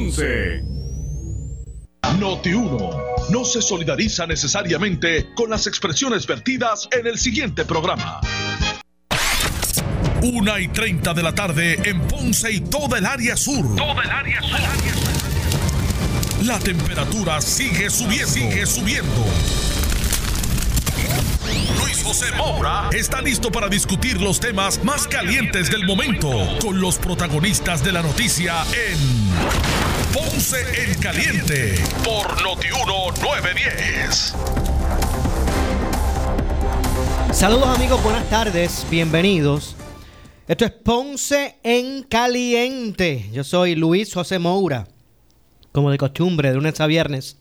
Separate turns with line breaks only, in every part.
Ponce.
Noti 1 no se solidariza necesariamente con las expresiones vertidas en el siguiente programa. Una y 30 de la tarde en Ponce y toda el área sur. Toda el área sur. La temperatura sigue subiendo. Sigue subiendo. Luis José Moura está listo para discutir los temas más calientes del momento con los protagonistas de la noticia en Ponce en Caliente por Notiuno 910.
Saludos amigos, buenas tardes, bienvenidos. Esto es Ponce en Caliente. Yo soy Luis José Moura, como de costumbre, de lunes a viernes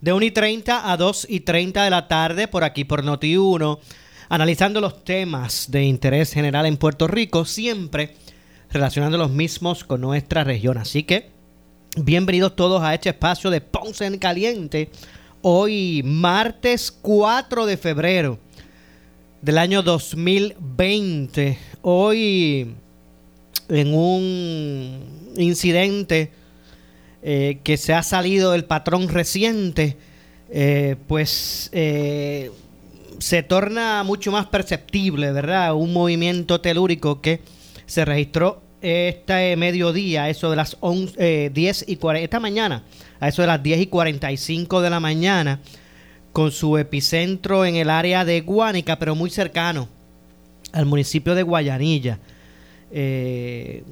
de 1 y 30 a 2 y 30 de la tarde por aquí por Noti1, analizando los temas de interés general en Puerto Rico, siempre relacionando los mismos con nuestra región. Así que bienvenidos todos a este espacio de Ponce en Caliente. Hoy martes 4 de febrero del año 2020. Hoy en un incidente eh, que se ha salido del patrón reciente, eh, pues eh, se torna mucho más perceptible, ¿verdad? Un movimiento telúrico que se registró este mediodía, eso de las 10 y 40, esta mañana, a eso de las 10 y 45 de la mañana, con su epicentro en el área de Guánica, pero muy cercano al municipio de Guayanilla, de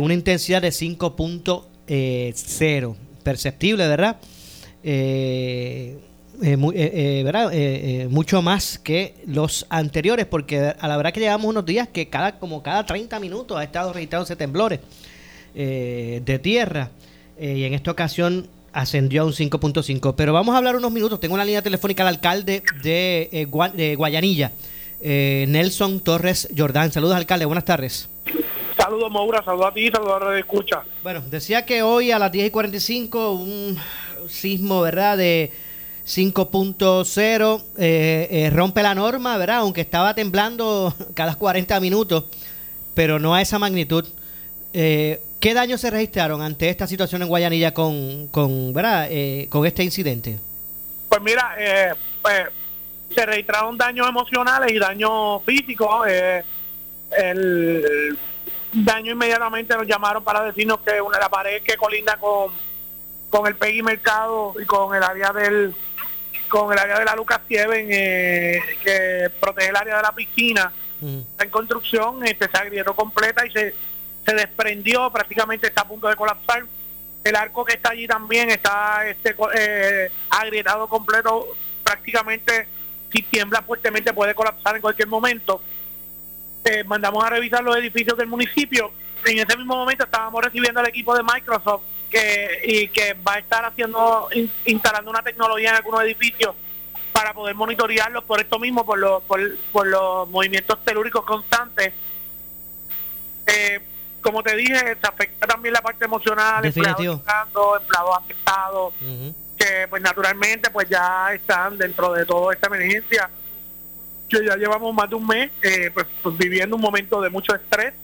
una intensidad de 5.1 eh. Perceptible, ¿verdad? Eh, eh, ¿verdad? mucho más que los anteriores, porque a la verdad que llevamos unos días que cada como cada 30 minutos ha estado registrándose temblores de tierra y en esta ocasión ascendió a un 5.5. Pero vamos a hablar unos minutos. Tengo una línea telefónica al alcalde de, de Guayanilla, Nelson Torres Jordán. Saludos, alcalde. Buenas tardes.
Saludos, Maura, saludos a ti, saludos a la escucha.
Bueno, decía que hoy a las 10 y 45 un sismo, ¿verdad? De 5.0 eh, eh, rompe la norma, ¿verdad? Aunque estaba temblando cada 40 minutos, pero no a esa magnitud. Eh, ¿Qué daños se registraron ante esta situación en Guayanilla con, con, ¿verdad? con este incidente?
Pues mira, pues, se registraron daños emocionales y daños físicos. el daño inmediatamente nos llamaron para decirnos que una la pared que colinda con, con el Peggy Mercado y con el área del con el área de la Lucas Sieven eh, que protege el área de la piscina. Está en construcción este, se agrietó completa y se, se desprendió prácticamente está a punto de colapsar. El arco que está allí también está este eh, agrietado completo prácticamente si tiembla fuertemente puede colapsar en cualquier momento. Eh, mandamos a revisar los edificios del municipio. En ese mismo momento estábamos recibiendo al equipo de Microsoft que y que va a estar haciendo instalando una tecnología en algunos edificios para poder monitorearlos por esto mismo, por los, por, los movimientos telúricos constantes. Eh, como te dije, se afecta también la parte emocional, empleados empleados afectados, que pues naturalmente pues ya están dentro de toda esta emergencia. Que ya llevamos más de un mes eh, pues, pues, viviendo un momento de mucho estrés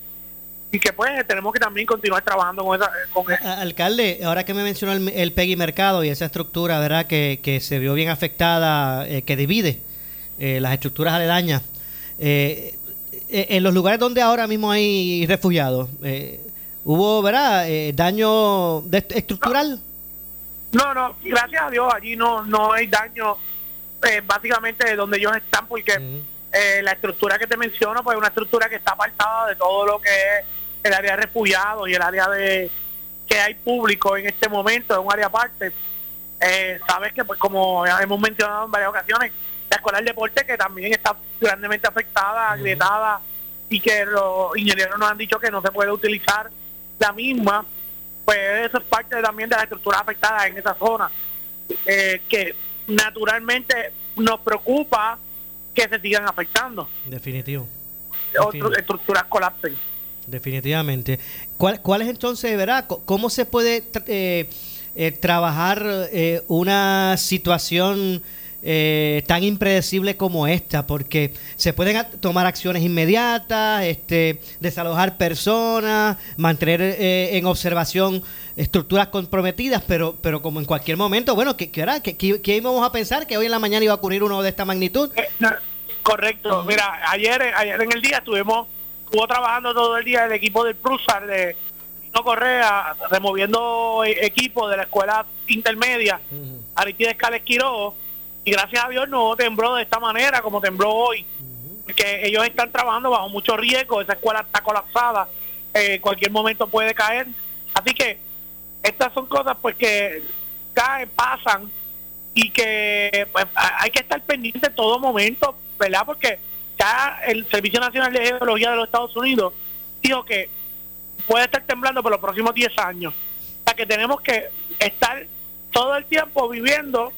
y que pues tenemos que también continuar trabajando con esa... Con
Alcalde, ahora que me mencionó el, el PEGI Mercado y esa estructura, ¿verdad? Que, que se vio bien afectada, eh, que divide eh, las estructuras aledañas. en los lugares donde ahora mismo hay refugiados, ¿hubo, verdad, daño estructural?
No, no, gracias a Dios, allí no, no hay daño eh, básicamente de donde ellos están, porque eh, la estructura que te menciono, pues es una estructura que está apartada de todo lo que es el área de refugiados y el área de que hay público en este momento, es un área aparte. Eh, sabes que, pues como hemos mencionado en varias ocasiones, la escuela del deporte que también está grandemente afectada, agrietada, y que los ingenieros nos han dicho que no se puede utilizar la misma, pues eso es parte también de la estructura afectada en esa zona. que naturalmente nos preocupa que se sigan afectando.
Definitivo.
Otras estructuras colapsen.
Definitivamente. ¿Cuál, ¿Cuál es entonces, verdad? ¿Cómo se puede eh, eh, trabajar eh, una situación eh, tan impredecible como esta, porque se pueden tomar acciones inmediatas, este, desalojar personas, mantener eh, en observación estructuras comprometidas, pero, pero como en cualquier momento, bueno, ¿qué, qué, qué, íbamos a pensar que hoy en la mañana iba a ocurrir uno de esta magnitud?
Correcto, mira, ayer, ayer en el día estuvimos, estuvo trabajando todo el día el equipo del Prusar de Nino Correa, removiendo equipos de la escuela intermedia, Aristides Cales Quiroga, y gracias a Dios no tembló de esta manera como tembló hoy. Que ellos están trabajando bajo mucho riesgo, esa escuela está colapsada, en cualquier momento puede caer. Así que estas son cosas pues que caen, pasan y que pues, hay que estar pendiente en todo momento, ¿verdad? Porque ya el Servicio Nacional de Geología de los Estados Unidos dijo que puede estar temblando por los próximos 10 años. O sea que tenemos que estar todo el tiempo viviendo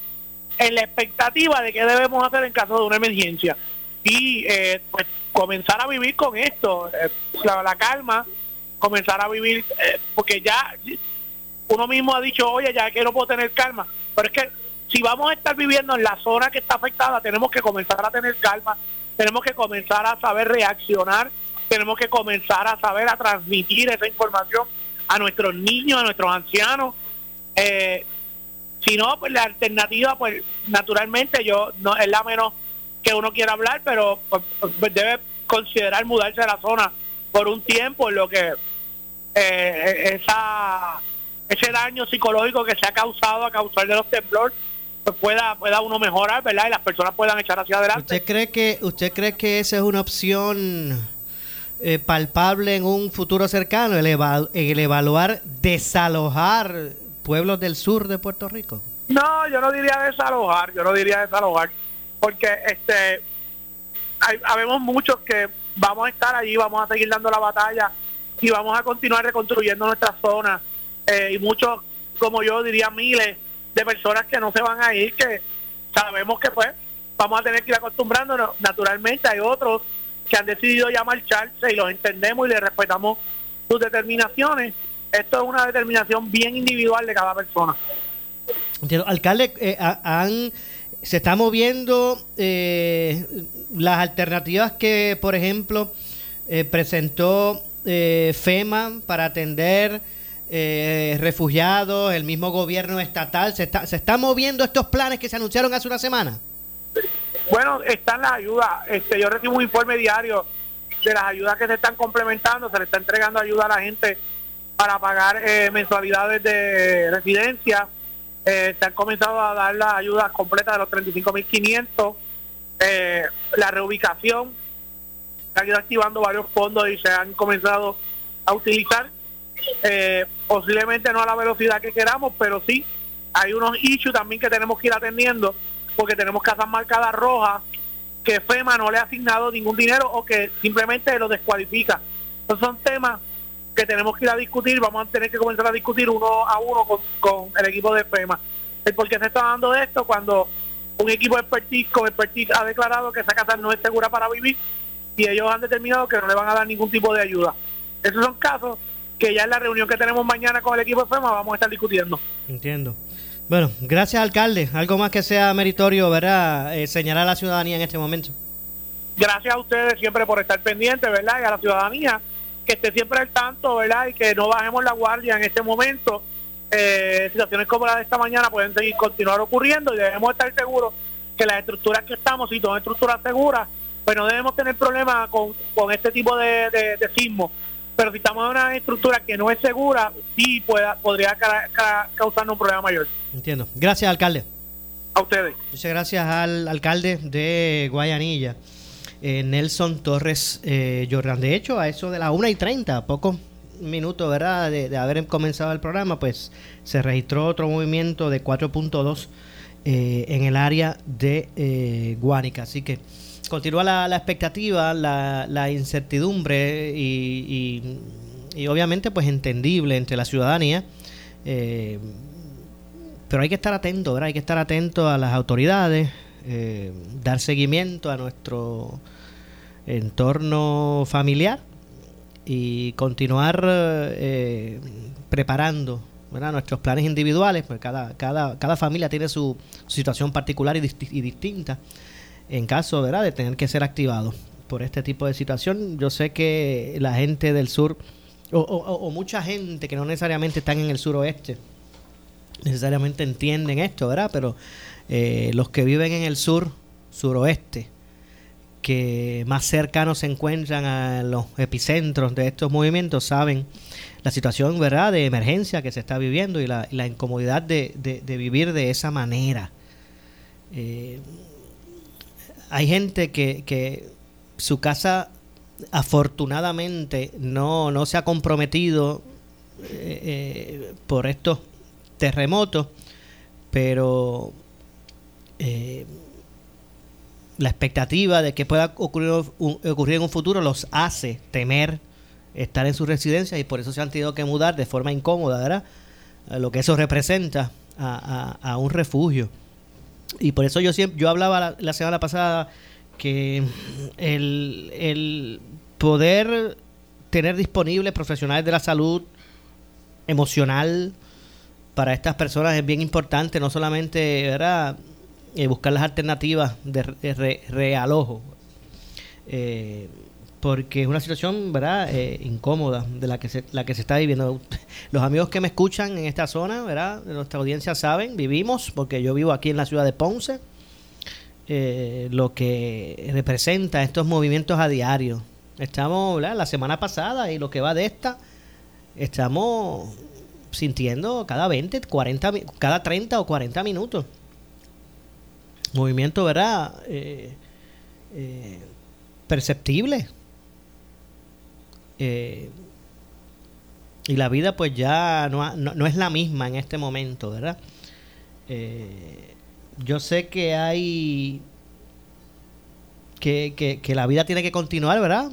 en la expectativa de qué debemos hacer en caso de una emergencia. Y eh, pues comenzar a vivir con esto, eh, la, calma, comenzar a vivir, eh, porque ya uno mismo ha dicho, oye, ya que no puedo tener calma, pero es que si vamos a estar viviendo en la zona que está afectada, tenemos que comenzar a tener calma, tenemos que comenzar a saber reaccionar, tenemos que comenzar a saber a transmitir esa información a nuestros niños, a nuestros ancianos. Eh, si no, pues la alternativa, pues naturalmente yo no es la menos que uno quiera hablar, pero pues, pues, debe considerar mudarse a la zona por un tiempo, en lo que eh, esa ese daño psicológico que se ha causado a causar de los temblores pues pueda pueda uno mejorar, ¿verdad? Y las personas puedan echar hacia adelante.
¿Usted cree que usted cree que esa es una opción eh, palpable en un futuro cercano, el, el evaluar desalojar pueblos del sur de Puerto Rico?
No, yo no diría desalojar, yo no diría desalojar, porque este hay, habemos muchos que vamos a estar allí, vamos a seguir dando la batalla y vamos a continuar reconstruyendo nuestra zona eh, y muchos, como yo diría, miles de personas que no se van a ir, que sabemos que pues vamos a tener que ir acostumbrándonos. Naturalmente hay otros que han decidido ya marcharse y los entendemos y les respetamos sus determinaciones esto es una determinación bien individual de cada persona.
Alcalde, eh, se está moviendo eh, las alternativas que, por ejemplo, eh, presentó FEMA para atender refugiados, el mismo gobierno estatal. ¿Se está, ¿Se está moviendo estos planes que se anunciaron hace una semana?
Bueno, están las ayudas. Este, yo recibo un informe diario de las ayudas que se están complementando, se le está entregando ayuda a la gente para pagar eh, mensualidades de residencia. Eh, se han comenzado a dar las ayudas completas de los 35.500. Eh, la reubicación, se han ido activando varios fondos y se han comenzado a utilizar. Eh, posiblemente no a la velocidad que queramos, pero sí hay unos issues también que tenemos que ir atendiendo porque tenemos casas marcadas rojas que FEMA no le ha asignado ningún dinero o que simplemente lo descualifica. Entonces son temas que tenemos que ir a discutir, vamos a tener que comenzar a discutir uno a uno con, el equipo de FEMA. El por qué se está dando esto cuando un equipo de expertise con expertise ha declarado que esa casa no es segura para vivir y ellos han determinado que no le van a dar ningún tipo de ayuda. Esos son casos que ya en la reunión que tenemos mañana con el equipo de FEMA vamos a estar discutiendo.
Entiendo. Bueno, gracias alcalde. Algo más que sea meritorio, ¿verdad? Eh, señalar a la ciudadanía en este momento.
Gracias a ustedes siempre por estar pendientes, ¿verdad? Y a la ciudadanía que esté siempre al tanto, ¿verdad? Y que no bajemos la guardia en este momento. Eh, situaciones como la de esta mañana pueden seguir continuar ocurriendo y debemos estar seguros que las estructuras que estamos, si son estructuras seguras, pues no debemos tener problemas con, con este tipo de, de, sismos. Pero si estamos en una estructura que no es segura, sí pueda, podría causarnos un problema mayor.
Entiendo. Gracias, alcalde.
A ustedes.
Muchas gracias al alcalde de Guayanilla. Eh, Nelson Torres eh, Jordan. De hecho, a eso de las 1 y 30, pocos minutos ¿verdad? De, haber comenzado el programa, pues se registró otro movimiento de 4.2 eh, en el área de eh, Guánica. Así que continúa la, expectativa, la, incertidumbre y, obviamente pues entendible entre la ciudadanía. pero hay que estar atento, ¿verdad? Hay que estar atento a las autoridades, eh, dar seguimiento a nuestro entorno familiar y continuar eh, preparando nuestros planes individuales, pues cada, cada, cada familia tiene su, situación particular y, distinta en caso ¿verdad? de tener que ser activado por este tipo de situación. Yo sé que la gente del sur, o, mucha gente que no necesariamente están en el suroeste, necesariamente entienden esto, ¿verdad? Pero eh, los que viven en el sur, suroeste, que más cercanos se encuentran a los epicentros de estos movimientos, saben la situación ¿verdad? de emergencia que se está viviendo y la, incomodidad de, vivir de esa manera. Eh, hay gente que, que su casa afortunadamente no, no se ha comprometido eh, por estos terremotos, pero eh, la expectativa de que pueda ocurrir, ocurrir en un futuro los hace temer estar en su residencia y por eso se han tenido que mudar de forma incómoda, ¿verdad? lo que eso representa a, un refugio. Y por eso yo siempre, yo hablaba la, semana pasada que el, el poder tener disponibles profesionales de la salud emocional, para estas personas es bien importante, no solamente ¿verdad? Eh, buscar las alternativas de, realojo, eh, porque es una situación verdad eh, incómoda de la que se, la que se está viviendo. Los amigos que me escuchan en esta zona, verdad, de nuestra audiencia saben, vivimos, porque yo vivo aquí en la ciudad de Ponce, lo que representa estos movimientos a diario. Estamos la semana pasada y lo que va de esta, estamos sintiendo cada 20, 40, cada 30 o 40 minutos. Movimiento, ¿verdad? Eh, eh, perceptible. Eh, y la vida pues ya no, no, es la misma en este momento, ¿verdad? yo sé que hay... Que, que, que, la vida tiene que continuar, ¿verdad?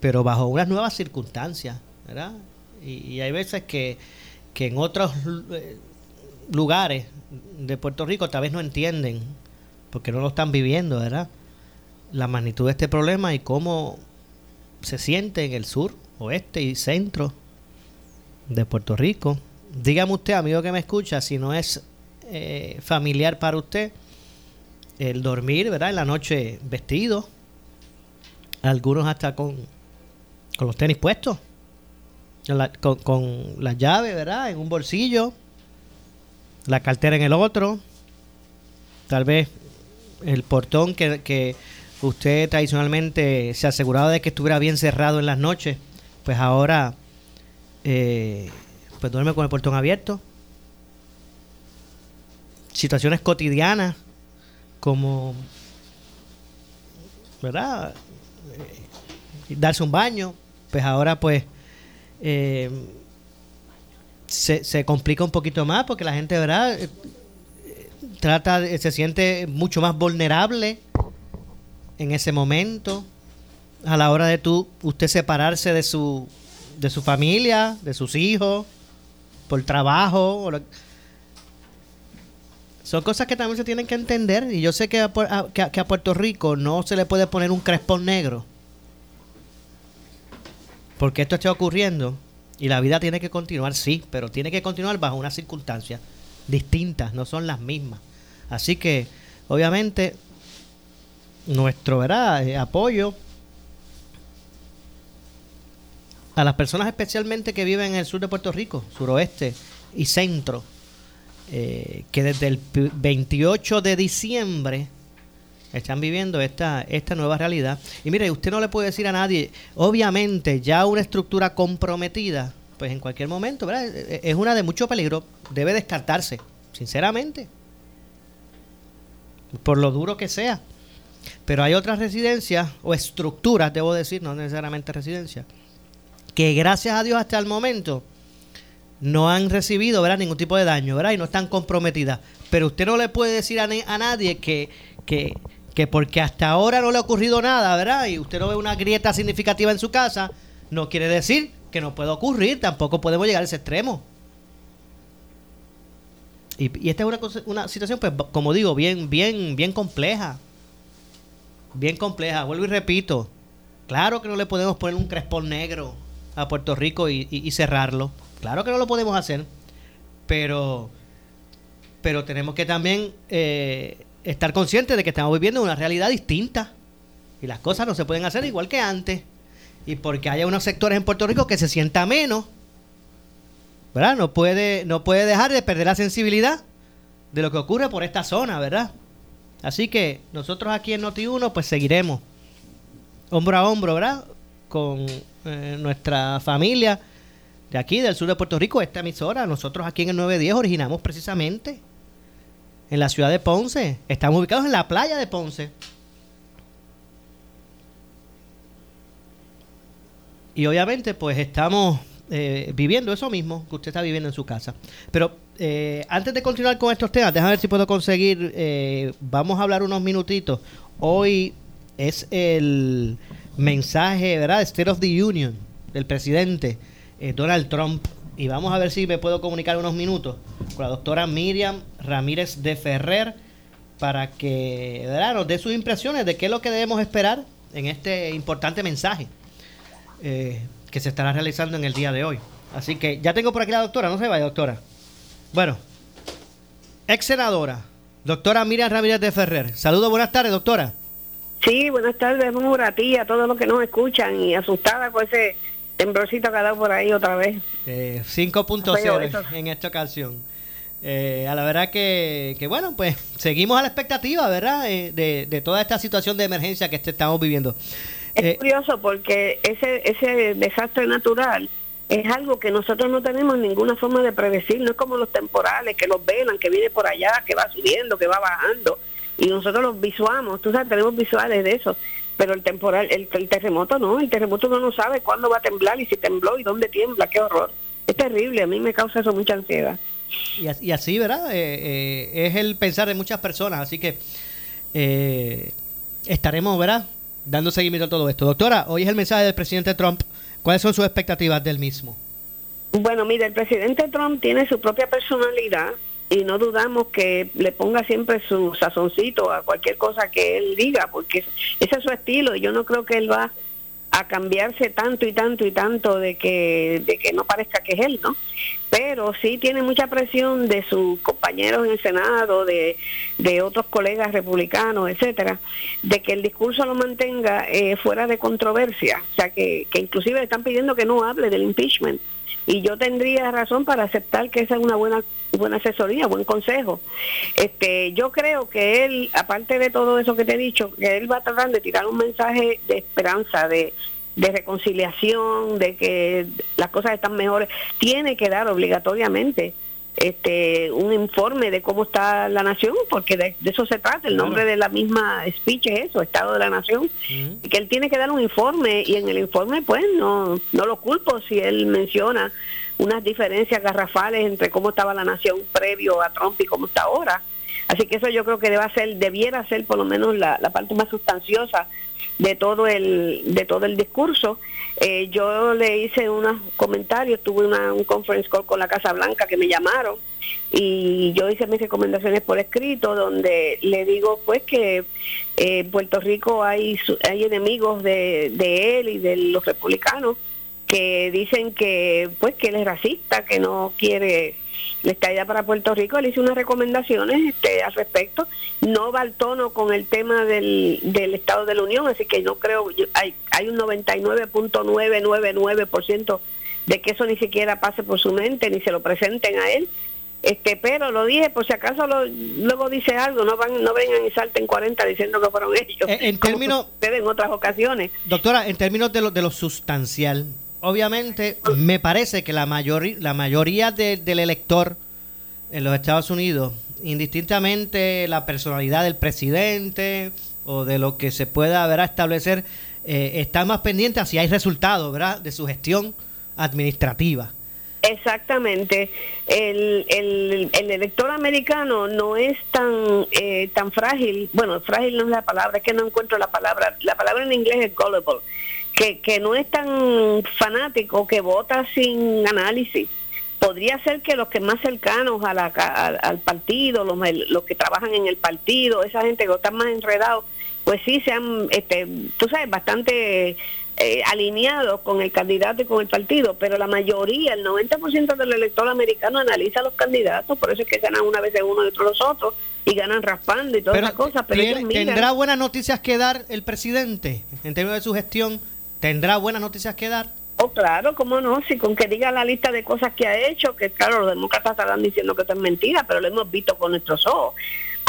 pero bajo unas nuevas circunstancias, ¿verdad? y hay veces que que en otros eh, lugares de Puerto Rico tal vez no entienden, porque no lo están viviendo, ¿verdad? La magnitud de este problema y cómo se siente en el sur, oeste y centro de Puerto Rico. Dígame usted, amigo que me escucha, si no es eh, familiar para usted el dormir, ¿verdad? En la noche vestido, algunos hasta con, con los tenis puestos con, la llave, ¿verdad? En un bolsillo, la cartera en el otro, tal vez el portón que, usted tradicionalmente se aseguraba de que estuviera bien cerrado en las noches, pues ahora eh, pues duerme con el portón abierto. Situaciones cotidianas como, ¿verdad? Eh, darse un baño, pues ahora pues eh, se, se, complica un poquito más porque la gente, ¿verdad? Eh, trata, se siente mucho más vulnerable en ese momento a la hora de tú, usted separarse de su, de su familia, de sus hijos, por trabajo. son cosas que también se tienen que entender. Y yo sé que que a Puerto Rico no se le puede poner un crespón negro porque esto está ocurriendo y la vida tiene que continuar, sí, pero tiene que continuar bajo unas circunstancias distintas, no son las mismas. Así que, obviamente, nuestro ¿verdad? Eh, apoyo a las personas especialmente que viven en el sur de Puerto Rico, suroeste y centro, eh, que desde el 28 de diciembre están viviendo esta, esta nueva realidad. Y mire, usted no le puede decir a nadie, obviamente ya una estructura comprometida, pues en cualquier momento, ¿verdad? E, e, es una de mucho peligro, debe descartarse, sinceramente, por lo duro que sea. Pero hay otras residencias o estructuras, debo decir, no necesariamente residencias, que gracias a Dios hasta el momento no han recibido ¿verdad? ningún tipo de daño ¿verdad? y no están comprometidas. Pero usted no le puede decir a, a nadie que, que, que porque hasta ahora no le ha ocurrido nada, ¿verdad? Y usted no ve una grieta significativa en su casa, no quiere decir que no pueda ocurrir, tampoco podemos llegar a ese extremo. Y, esta es una, una situación, pues, como digo, bien, bien, bien compleja. Bien compleja. Vuelvo y repito. Claro que no le podemos poner un crespón negro a Puerto Rico y, y cerrarlo. Claro que no lo podemos hacer. pero, pero tenemos que también eh, estar conscientes de que estamos viviendo una realidad distinta y las cosas no se pueden hacer igual que antes. Y porque haya unos sectores en Puerto Rico que se sienta menos, ¿verdad? No puede, no puede dejar de perder la sensibilidad de lo que ocurre por esta zona, ¿verdad? Así que nosotros aquí en Noti1 pues seguiremos hombro a hombro, ¿verdad? Con eh, nuestra familia de aquí, del sur de Puerto Rico, esta emisora. Nosotros aquí en el 910 originamos precisamente en la ciudad de Ponce. Estamos ubicados en la playa de Ponce. Y obviamente pues estamos eh, viviendo eso mismo que usted está viviendo en su casa. Pero eh, antes de continuar con estos temas, déjame ver si puedo conseguir, eh, vamos a hablar unos minutitos. Hoy es el mensaje, ¿verdad? State of the Union del presidente Donald Trump. Y vamos a ver si me puedo comunicar unos minutos con la doctora Miriam Ramírez de Ferrer para que ¿verdad? nos dé sus impresiones de qué es lo que debemos esperar en este importante mensaje. Eh, que se estará realizando en el día de hoy. Así que ya tengo por aquí la doctora, no se vaya, doctora. Bueno, ex senadora, doctora Miriam Ramírez de Ferrer. Saludos, buenas tardes, doctora.
Sí, buenas tardes, muy a ti, a todos los que nos escuchan y asustada con ese temblorcito que ha dado por ahí otra vez.
Eh, 5.0 en esta ocasión. Eh, a la verdad que, que, bueno, pues seguimos a la expectativa, ¿verdad? Eh, de, de, toda esta situación de emergencia que estamos viviendo.
Es eh, curioso porque ese, ese desastre natural es algo que nosotros no tenemos ninguna forma de predecir, no es como los temporales que los velan, que viene por allá, que va subiendo, que va bajando, y nosotros los visuamos, tú sabes, tenemos visuales de eso, pero el temporal, el, terremoto no, el terremoto uno no sabe cuándo va a temblar y si tembló y dónde tiembla, qué horror. Es terrible, a mí me causa eso mucha ansiedad.
Y, así, ¿verdad? Eh, eh, es el pensar de muchas personas, así que estaremos, ¿verdad? dando seguimiento a todo esto. Doctora, hoy es el mensaje del presidente Trump. ¿Cuáles son sus expectativas del mismo?
Bueno, mire, el presidente Trump tiene su propia personalidad y no dudamos que le ponga siempre su sazoncito a cualquier cosa que él diga, porque ese es su estilo y yo no creo que él va a cambiarse tanto y tanto y tanto de que, de que no parezca que es él, ¿no? Pero sí tiene mucha presión de sus compañeros en el Senado, de, de otros colegas republicanos, etcétera, de que el discurso lo mantenga eh, fuera de controversia, o sea, que, que inclusive le están pidiendo que no hable del impeachment y yo tendría razón para aceptar que esa es una buena buena asesoría, buen consejo. Este, yo creo que él, aparte de todo eso que te he dicho, que él va a tratar de tirar un mensaje de esperanza, de, de reconciliación, de que las cosas están mejores, tiene que dar obligatoriamente este un informe de cómo está la nación, porque de, eso se trata, el nombre de la misma speech es eso, Estado de la Nación, y que él tiene que dar un informe y en el informe pues no, no lo culpo si él menciona unas diferencias garrafales entre cómo estaba la nación previo a Trump y cómo está ahora. Así que eso yo creo que debe ser, debiera ser por lo menos la, la parte más sustanciosa de todo el, de todo el discurso. Eh, yo le hice unos comentarios, tuve una, un conference call con la Casa Blanca que me llamaron y yo hice mis recomendaciones por escrito donde le digo pues que en eh, Puerto Rico hay, hay enemigos de, de él y de los republicanos que dicen que pues que él es racista, que no quiere la estadía para Puerto Rico, le hice unas recomendaciones este, al respecto. No va al tono con el tema del, del Estado de la Unión, así que no creo, hay, hay un 99.999% de que eso ni siquiera pase por su mente, ni se lo presenten a él. Este, pero lo dije por si acaso luego dice algo, no van no vengan y salten 40 diciendo que fueron ellos.
En, en términos
en otras ocasiones.
Doctora, en términos de lo de lo sustancial, obviamente, me parece que la, mayoría la mayoría del elector en los Estados Unidos, indistintamente la personalidad del presidente o de lo que se pueda ver a establecer, eh, está más pendiente a si hay resultados ¿verdad? de su gestión administrativa.
Exactamente. El, el, el, elector americano no es tan eh, tan frágil. Bueno, frágil no es la palabra, es que no encuentro la palabra. La palabra en inglés es gullible que, no es tan fanático, que vota sin análisis. Podría ser que los que más cercanos a la, al partido, los, los que trabajan en el partido, esa gente que están más enredados, pues sí sean, este, tú sabes, bastante eh, alineados con el candidato y con el partido, pero la mayoría, el 90% del elector americano analiza a los candidatos, por eso es que ganan una vez de uno y otro los otros, y ganan raspando y todas esas cosas. Pero
¿Tendrá buenas noticias que dar el presidente en términos de su gestión? ¿Tendrá buenas noticias que dar?
Oh, claro, cómo no, si con que diga la lista de cosas que ha hecho, que claro, los demócratas estarán diciendo que esto es mentira, pero lo hemos visto con nuestros ojos.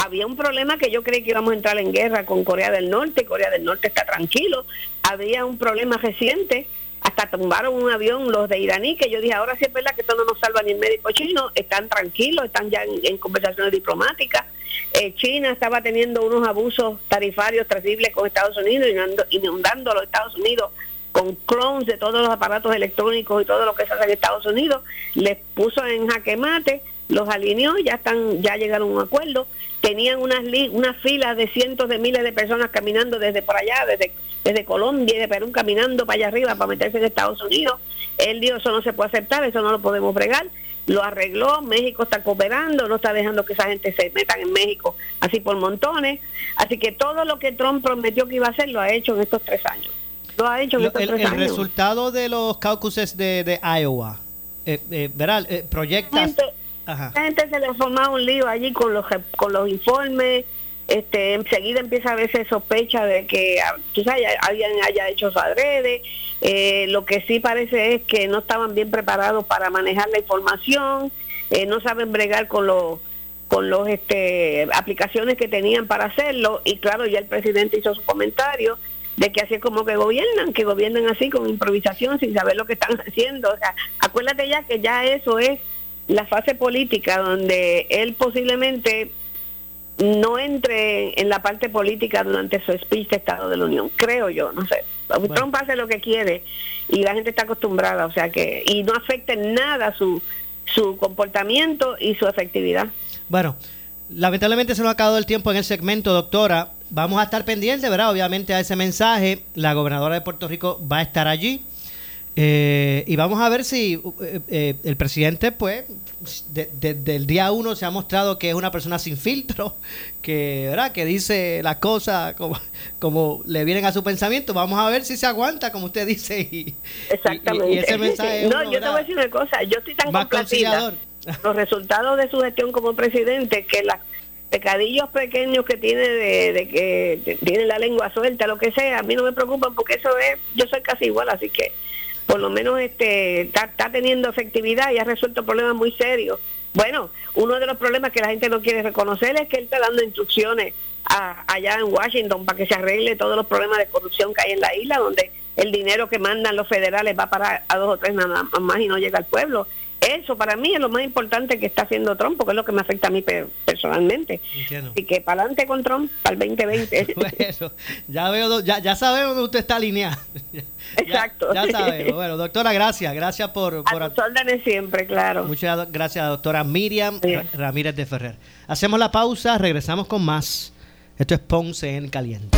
Había un problema que yo creí que íbamos a entrar en guerra con Corea del Norte, Corea del Norte está tranquilo. Había un problema reciente, hasta tumbaron un avión los de iraní, que yo dije, ahora sí es verdad que esto no nos salva ni el médico chino, están tranquilos, están ya en, conversaciones diplomáticas. Eh, China estaba teniendo unos abusos tarifarios terribles con Estados Unidos, inundando, inundando a los Estados Unidos con clones de todos los aparatos electrónicos y todo lo que se hace en Estados Unidos, les puso en jaque mate, los alineó, ya están, ya llegaron a un acuerdo, tenían unas unas filas de cientos de miles de personas caminando desde por allá, desde, desde Colombia y de Perú caminando para allá arriba para meterse en Estados Unidos. Él dijo eso no se puede aceptar, eso no lo podemos fregar. Lo arregló, México está cooperando, no está dejando que esa gente se metan en México así por montones. Así que todo lo que Trump prometió que iba a hacer lo ha hecho en estos tres años ha hecho
el, resultado de los caucuses de, Iowa, eh, eh, verá, eh, proyecta...
La gente se le ha formado un lío allí con los, con los informes, este, enseguida empieza a veces sospecha de que ah, alguien haya hecho su adrede. Eh, lo que sí parece es que no estaban bien preparados para manejar la información, no saben bregar con los con los este aplicaciones que tenían para hacerlo y claro ya el presidente hizo su comentario de que así es como que gobiernan, que gobiernan así con improvisación sin saber lo que están haciendo. O sea, acuérdate ya que ya eso es la fase política donde él posiblemente no entre en la parte política durante su speech de Estado de la Unión, creo yo, no sé. Trump hace lo que quiere y la gente está acostumbrada, o sea que, y no afecta en nada su, su comportamiento y su efectividad.
Bueno, lamentablemente se nos ha acabado el tiempo en el segmento, doctora vamos a estar pendientes, ¿verdad? Obviamente a ese mensaje. La gobernadora de Puerto Rico va a estar allí. Eh, y vamos a ver si eh, eh, el presidente, pues, desde el día uno se ha mostrado que es una persona sin filtro, que, ¿verdad? que dice las cosas como, como le vienen a su pensamiento. Vamos a ver si se aguanta, como usted dice. Y,
Exactamente. ese mensaje no, yo te voy a decir una cosa. Yo estoy tan complacida los resultados de su gestión como presidente que la pecadillos pequeños que tiene de, que tiene la lengua suelta, lo que sea, a mí no me preocupa porque eso es, yo soy casi igual, así que por lo menos este está, teniendo efectividad y ha resuelto problemas muy serios. Bueno, uno de los problemas que la gente no quiere reconocer es que él está dando instrucciones allá en Washington para que se arregle todos los problemas de corrupción que hay en la isla, donde el dinero que mandan los federales va para a dos o tres nada más y no llega al pueblo. Eso para mí es lo más importante que está haciendo Trump, porque es lo que me afecta a mí personalmente. y que para adelante con Trump, para el 2020.
bueno, ya, veo, ya, ya sabemos dónde usted está alineado.
Exacto.
Ya, sabemos. Bueno, doctora, gracias. Gracias por... por
a siempre, claro.
Muchas gracias, doctora Miriam Ramírez de Ferrer. Hacemos la pausa, regresamos con más. Esto es Ponce en Caliente.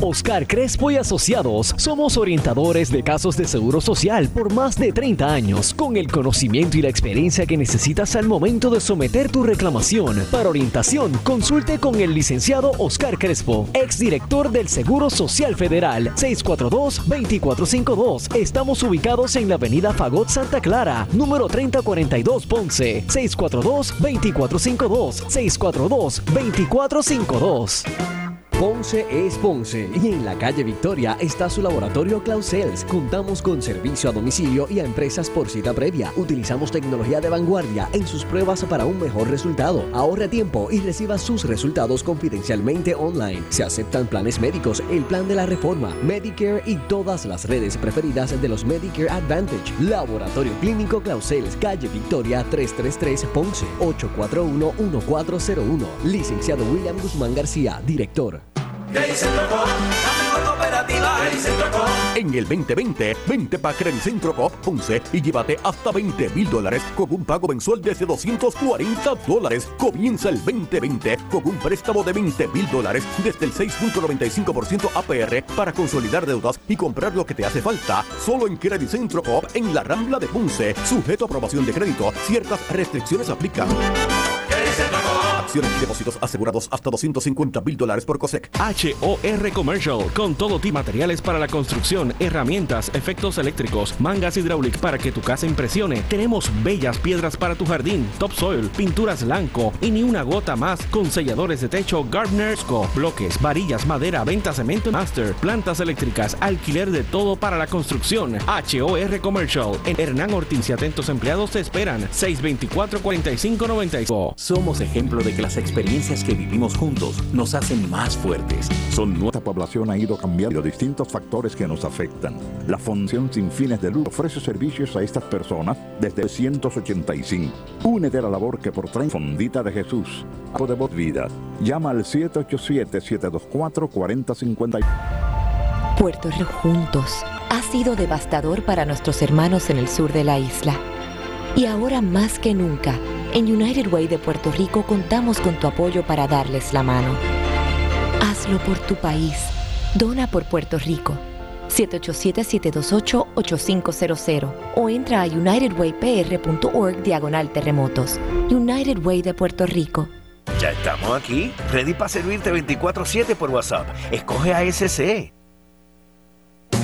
Oscar Crespo y Asociados somos orientadores de casos de seguro social por más de 30 años, con el conocimiento y la experiencia que necesitas al momento de someter tu reclamación. Para orientación, consulte con el licenciado Oscar Crespo, exdirector del Seguro Social Federal, 642-2452. Estamos ubicados en la avenida Fagot Santa Clara, número 3042 Ponce, 642-2452, 642-2452. Ponce es Ponce y en la calle Victoria está su laboratorio Clausel's. Contamos con servicio a domicilio y a empresas por cita previa. Utilizamos tecnología de vanguardia en sus pruebas para un mejor resultado. Ahorre tiempo y reciba sus resultados confidencialmente online. Se aceptan planes médicos, el plan de la reforma, Medicare y todas las redes preferidas de los Medicare Advantage. Laboratorio Clínico Clausel's, calle Victoria 333 Ponce 841-1401. Licenciado William Guzmán García, director.
En el 2020. Vente para Centro Coop Ponce y llévate hasta 20 mil dólares con un pago mensual desde 240 dólares. Comienza el 2020 con un préstamo de 20 mil dólares desde el 6.95% APR para consolidar deudas y comprar lo que te hace falta. Solo en Credit Centro Coop en la Rambla de Ponce. Sujeto a aprobación de crédito. Ciertas restricciones aplican. Acciones y depósitos asegurados hasta 250 mil dólares por COSEC.
HOR Commercial, con todo tipo de materiales para la construcción, herramientas, efectos eléctricos, mangas hidráulicas para que tu casa impresione. Tenemos bellas piedras para tu jardín, topsoil, pinturas blanco y ni una gota más con selladores de techo Gardner bloques, varillas, madera, venta cemento master, plantas eléctricas, alquiler de todo para la construcción. HOR Commercial en Hernán Ortiz y atentos empleados te esperan 624 4595.
Somos ejemplo de que las experiencias que vivimos juntos nos hacen más fuertes.
Son nuestra población ha ido cambiando distintos factores que nos afectan. La Fundación Sin Fines de Lucro ofrece servicios a estas personas desde 185. Únete a la labor que por traen Fondita de Jesús. Podemos vida. Llama al 787-724-4050.
Puerto Rico juntos ha sido devastador para nuestros hermanos en el sur de la isla. Y ahora más que nunca, en United Way de Puerto Rico contamos con tu apoyo para darles la mano. Hazlo por tu país. Dona por Puerto Rico. 787-728-8500 o entra a unitedwaypr.org diagonal terremotos. United Way de Puerto Rico.
Ya estamos aquí, ready para servirte 24/7 por WhatsApp. Escoge a SC.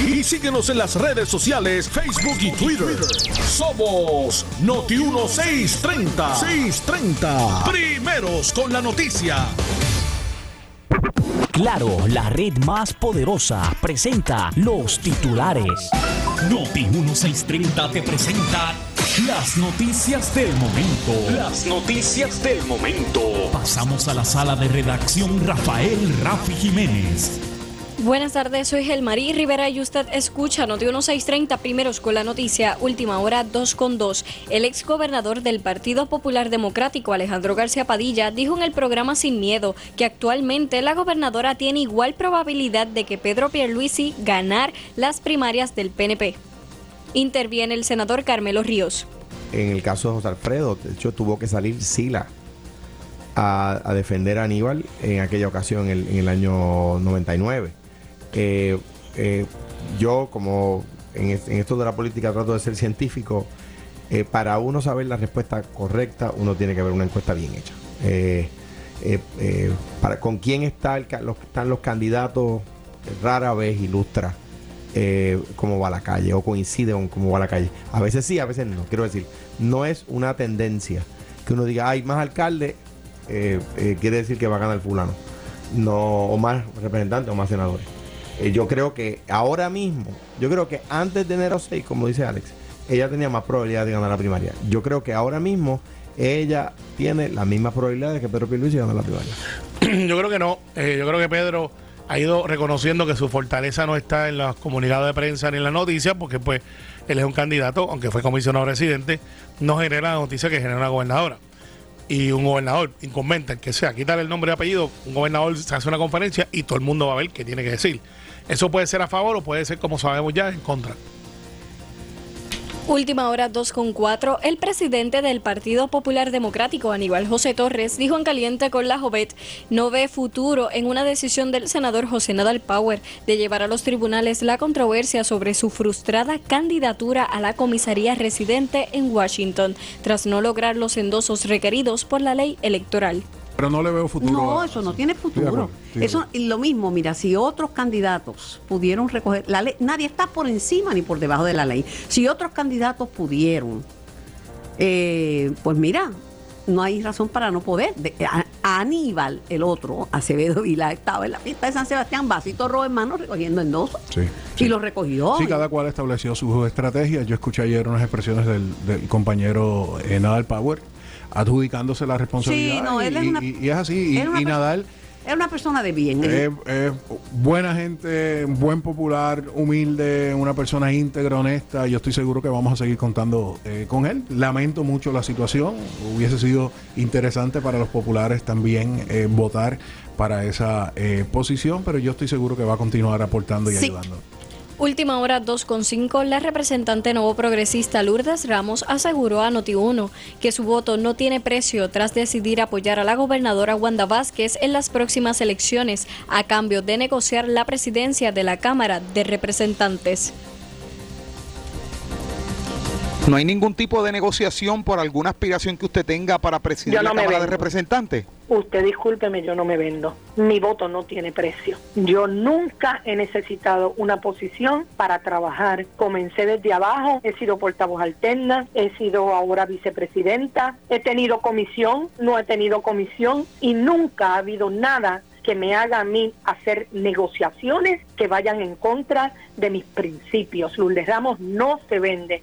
y síguenos en las redes sociales, Facebook y Twitter. Somos Noti 1630. 630. Primeros con la noticia.
Claro, la red más poderosa presenta los titulares.
Noti 1630 te presenta las noticias del momento.
Las noticias del momento.
Pasamos a la sala de redacción Rafael Rafi Jiménez.
Buenas tardes, soy Gelmarí Rivera y usted escucha Noti 1630 primeros con la noticia, última hora 2 con 2. El ex gobernador del Partido Popular Democrático, Alejandro García Padilla, dijo en el programa Sin Miedo que actualmente la gobernadora tiene igual probabilidad de que Pedro Pierluisi ganar las primarias del PNP. Interviene el senador Carmelo Ríos.
En el caso de José Alfredo, de hecho, tuvo que salir Sila a, defender a Aníbal en aquella ocasión, en el año 99 eh, eh, yo como en, esto de la política trato de ser científico, eh, para uno saber la respuesta correcta, uno tiene que ver una encuesta bien hecha. para, con quién está los, están los candidatos, rara vez ilustra cómo va la calle o coincide con cómo va la calle. A veces sí, a veces no. Quiero decir, no es una tendencia que uno diga, hay más alcalde, quiere decir que va a ganar fulano. No, o más representantes o más senadores. Eh, yo creo que ahora mismo, yo creo que antes de enero 6, como dice Alex, ella tenía más probabilidad de ganar la primaria. Yo creo que ahora mismo ella tiene las mismas probabilidades que Pedro Pierluisi de la primaria.
Yo creo que no. Eh, yo creo que Pedro ha ido reconociendo que su fortaleza no está en las comunidades de prensa ni en las noticias, porque pues él es un candidato, aunque fue comisionado residente, no genera la noticia que genera una gobernadora. Y un gobernador incumbente, que sea, quitarle el nombre y apellido, un gobernador se hace una conferencia y todo el mundo va a ver qué tiene que decir. Eso puede ser a favor o puede ser, como sabemos ya, en contra.
Última hora 2.4. El presidente del Partido Popular Democrático, Aníbal José Torres, dijo en caliente con la Jovet, no ve futuro en una decisión del senador José Nadal Power de llevar a los tribunales la controversia sobre su frustrada candidatura a la comisaría residente en Washington, tras no lograr los endosos requeridos por la ley electoral.
Pero no le veo futuro.
No, eso no tiene futuro. Eso lo mismo, mira, si otros candidatos pudieron recoger la ley, nadie está por encima ni por debajo de la ley. Si otros candidatos pudieron, eh, pues mira, no hay razón para no poder. De- a- Aníbal, el otro, Acevedo Vila, estaba en la fiesta de San Sebastián, vasito rojo en mano, recogiendo endosos.
Sí.
Y lo recogió.
Sí, cada cual estableció sus estrategias. Yo escuché ayer unas expresiones del, del compañero eh, Nadal Power adjudicándose la responsabilidad.
Sí, no,
y,
es
y-
una-
y- y es así. Y,
él es una
y Nadal
persona de bien.
es,
¿eh?
es buena gente, buen popular, humilde, una persona íntegra, honesta. Yo estoy seguro que vamos a seguir contando eh, con él. Lamento mucho la situación. Hubiese sido interesante para los populares también eh, votar para esa eh, posición, pero yo estoy seguro que va a continuar aportando y
Sí.
ayudando.
Última hora 2.5, la representante nuevo progresista Lourdes Ramos aseguró a Noti1 que su voto no tiene precio tras decidir apoyar a la gobernadora Wanda Vázquez en las próximas elecciones a cambio de negociar la presidencia de la Cámara de Representantes.
¿No hay ningún tipo de negociación por alguna aspiración que usted tenga para presidir
no
la Cámara de. Representantes?
Usted discúlpeme, yo no me vendo. Mi voto no tiene precio. Yo nunca he necesitado una posición para trabajar. Comencé desde abajo, he sido portavoz alterna, he sido ahora vicepresidenta, he tenido comisión, no he tenido comisión y nunca ha habido nada que me haga a mí hacer negociaciones que vayan en contra de mis principios. Lourdes Ramos no se vende.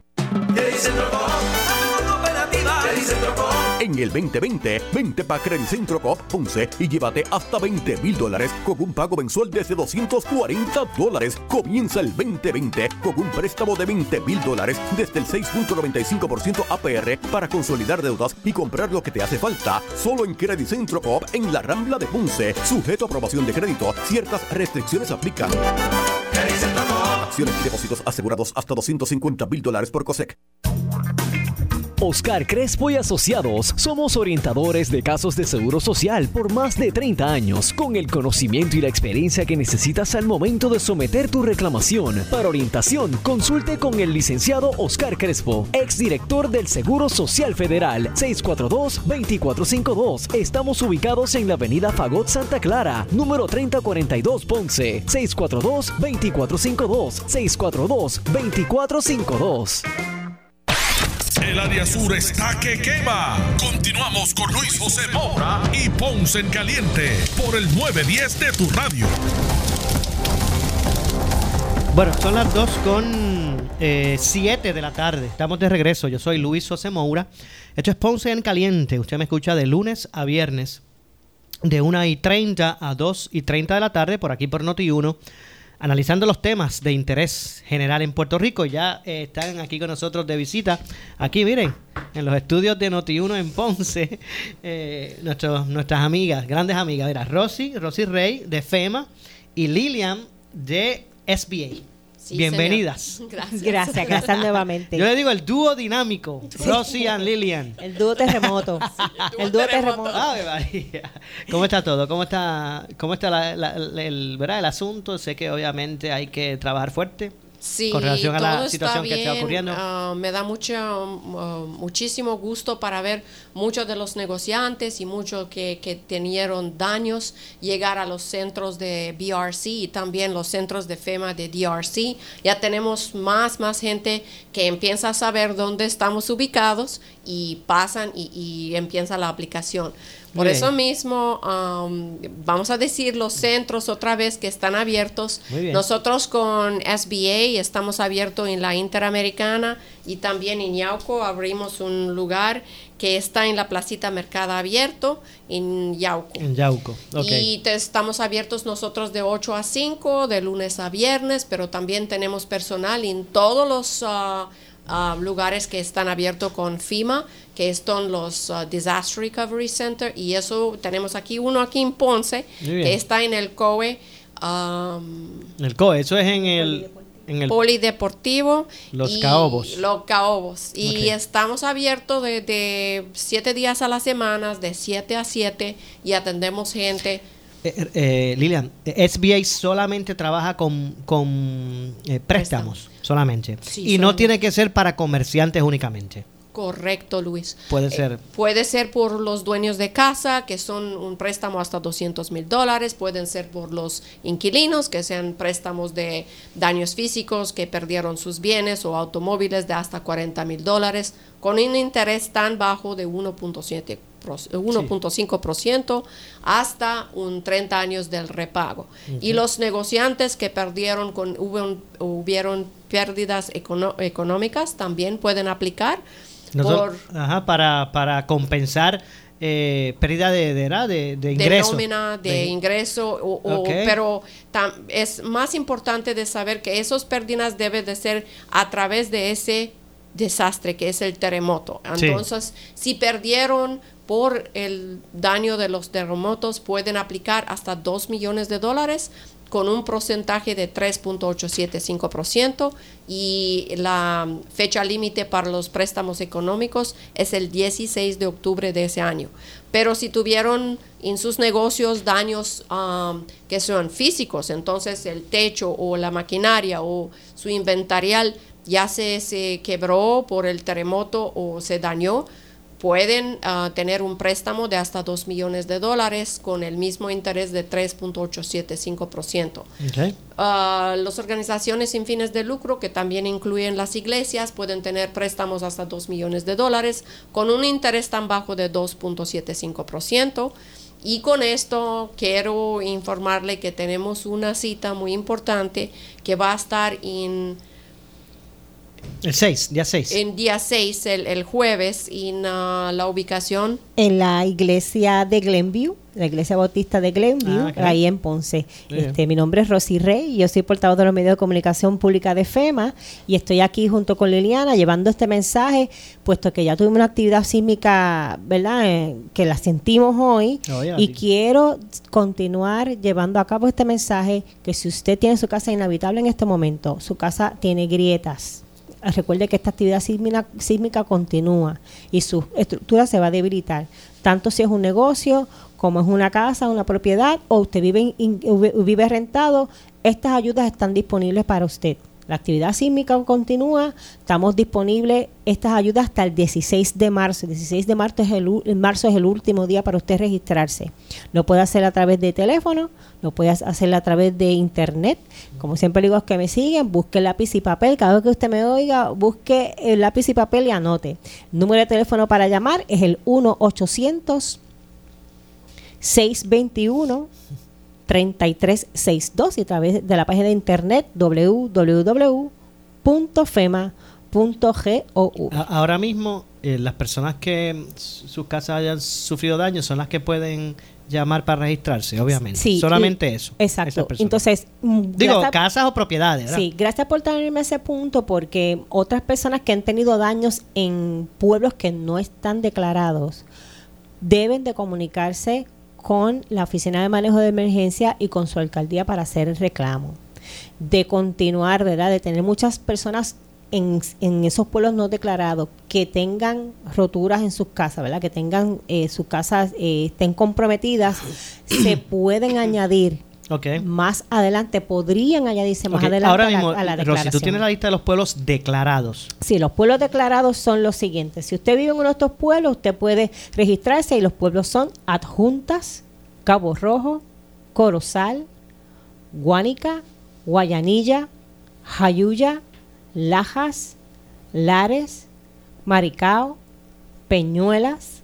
En el 2020, vente para Credicentro Coop Ponce y llévate hasta 20 mil dólares con un pago mensual desde 240 dólares. Comienza el 2020 con un préstamo de 20 mil dólares desde el 6.95% APR para consolidar deudas y comprar lo que te hace falta. Solo en Credicentro Coop en la Rambla de Ponce. Sujeto a aprobación de crédito. Ciertas restricciones aplican. Y depósitos asegurados hasta 250 mil dólares por COSEC.
Oscar Crespo y Asociados somos orientadores de casos de seguro social por más de 30 años, con el conocimiento y la experiencia que necesitas al momento de someter tu reclamación. Para orientación, consulte con el licenciado Oscar Crespo, exdirector del Seguro Social Federal, 642-2452. Estamos ubicados en la avenida Fagot Santa Clara, número 3042 Ponce, 642-2452, 642-2452.
El área sur está que quema. Continuamos con Luis José Moura y Ponce en Caliente por el 910 de tu radio.
Bueno, son las 2 con 7 de la tarde. Estamos de regreso. Yo soy Luis José Moura. Esto es Ponce en Caliente. Usted me escucha de lunes a viernes, de 1 y 30 a 2 y 30 de la tarde, por aquí por Noti1, analizando los temas de interés general en Puerto Rico. Ya eh, están aquí con nosotros de visita. Aquí, miren, en los estudios de Noti1 en Ponce, eh, nuestros, nuestras amigas, grandes amigas. Mira, Rosy, Rosy Rey de FEMA y Lilian de SBA.
Sí,
Bienvenidas.
señor. Gracias. Gracias, gracias nuevamente.
Yo le digo el dúo dinámico, Rosy and Lilian.
El dúo terremoto. el dúo terremoto.
¿Cómo está todo? ¿Cómo está, cómo está la- la- el, ¿verdad? el asunto? Sé que obviamente hay que trabajar fuerte
Sí,
con relación a
está
que está
bien.
ocurriendo.
Ah, me da mucho, ah, muchísimo gusto para ver muchos de los negociantes y muchos que, que tenieron daños llegar a los centros de BRC y también los centros de FEMA de DRC. Ya tenemos más, más gente que empieza a saber dónde estamos ubicados y pasan y, y empieza la aplicación. Por
Bien.
eso mismo, um, vamos a decir los centros otra vez que están abiertos. Nosotros con SBA estamos abiertos en la Interamericana y también en Yauco abrimos un lugar que está en la placita Mercado Abierto en Yauco.
En Yauco. Ok.
Y te- estamos abiertos nosotros de 8 a 5, de lunes a viernes, pero también tenemos personal en todos los ah, ah, lugares que están abiertos con FIMA, que son los ah, Disaster Recovery Center, y eso tenemos aquí uno aquí en Ponce, que está en el COE. um,
El COE, eso es en el, en el
polideportivo
Los
y
Caobos.
Los Caobos. Y estamos abiertos de, de siete días a la semana, de 7 a 7, y atendemos gente.
Eh, eh, Lilian, eh, SBA solamente trabaja con, con eh, préstamos, solamente.
Sí,
y no tiene que ser para comerciantes únicamente.
Correcto, Luis.
Puede
Eh,
ser.
Puede ser por los dueños de casa, que son un préstamo hasta 200 mil dólares. Pueden ser por los inquilinos, que sean préstamos de daños físicos, que perdieron sus bienes o automóviles de hasta 40 mil dólares, con un interés tan bajo de 1.7 pro- 1.5% hasta un 30 años del repago. Y los negociantes que perdieron con hubo- hubieron pérdidas econo- económicas también pueden aplicar
Nosotros-
por
ajá, para, para compensar eh, pérdida de, de, de, de
de
ingreso.
nómina, de,
De-
ingreso, o- pero tam- es más importante de saber que esos pérdidas deben de ser a través de ese desastre que es el terremoto.
Sí.
Entonces, si perdieron por el daño de los terremotos, pueden aplicar hasta 2 millones de dólares con un porcentaje de 3.875% y la fecha límite para los préstamos económicos es el 16 de octubre de ese año. Pero si tuvieron en sus negocios daños um, que son físicos, entonces el techo o la maquinaria o su inventarial ya se, se quebró por el terremoto o se dañó, pueden ah, tener un préstamo de hasta 2 millones de dólares con el mismo interés de 3.875%.
Ok.
Ah, las organizaciones sin fines de lucro, que también incluyen las iglesias, pueden tener préstamos hasta 2 millones de dólares con un interés tan bajo de 2.75%. Y con esto quiero informarle que tenemos una cita muy importante que va a estar en
El 6, día 6.
en día 6, el, el jueves, en ah, la ubicación.
en la iglesia de Glenview, la iglesia bautista de Glenview,
Ah,
ahí en Ponce. Este, mi nombre es Rosy Rey y yo soy portavoz de los medios de comunicación pública de FEMA y estoy aquí junto con Liliana llevando este mensaje, puesto que ya tuvimos una actividad sísmica, ¿verdad? Eh, que la sentimos hoy
Oye,
y
sí.
quiero continuar llevando a cabo este mensaje que si usted tiene su casa inhabitable en este momento, su casa tiene grietas, recuerde que esta actividad sísmica, continúa y su estructura se va a debilitar, tanto si es un negocio como es una casa, una propiedad o usted vive, in- vive rentado, estas ayudas están disponibles para usted. La actividad sísmica continúa, estamos disponibles estas ayudas hasta el 16 de marzo. El 16 de marzo es el, marzo es el último día para usted registrarse. Lo puede hacer a través de teléfono, lo puede hacer a través de internet. Como siempre digo que me siguen, busque lápiz y papel. Cada vez que usted me oiga, busque el lápiz y papel y anote. El número de teléfono para llamar es el 1 800 621 3362 y a través de la página de internet www.fema.gov.
Ahora mismo, eh, las personas que mm, sus casas hayan sufrido daño son las que pueden llamar para registrarse, obviamente.
Sí,
Solamente eso.
Exacto. Entonces, mm,
Digo, casas o propiedades.
Sí, gracias por traerme ese punto porque otras personas que han tenido daños en pueblos que no están declarados deben de comunicarse con la Oficina de Manejo de Emergencia y con su alcaldía para hacer el reclamo. De continuar, ¿verdad? De tener muchas personas en, en esos pueblos no declarados que tengan roturas en sus casas, ¿verdad? Que tengan eh, sus casas, eh, estén comprometidas, se pueden añadir Más adelante, podrían añadirse más adelante
Ahora
a la,
mismo,
a la
Rosy,
declaración.
tú tienes la lista de los pueblos declarados.
Sí, los pueblos declarados son los siguientes. Si usted vive en uno de estos pueblos, usted puede registrarse y los pueblos son Adjuntas, Cabo Rojo, Corozal, Guánica, Guayanilla, Jayuya, Lajas, Lares, Maricao, Peñuelas,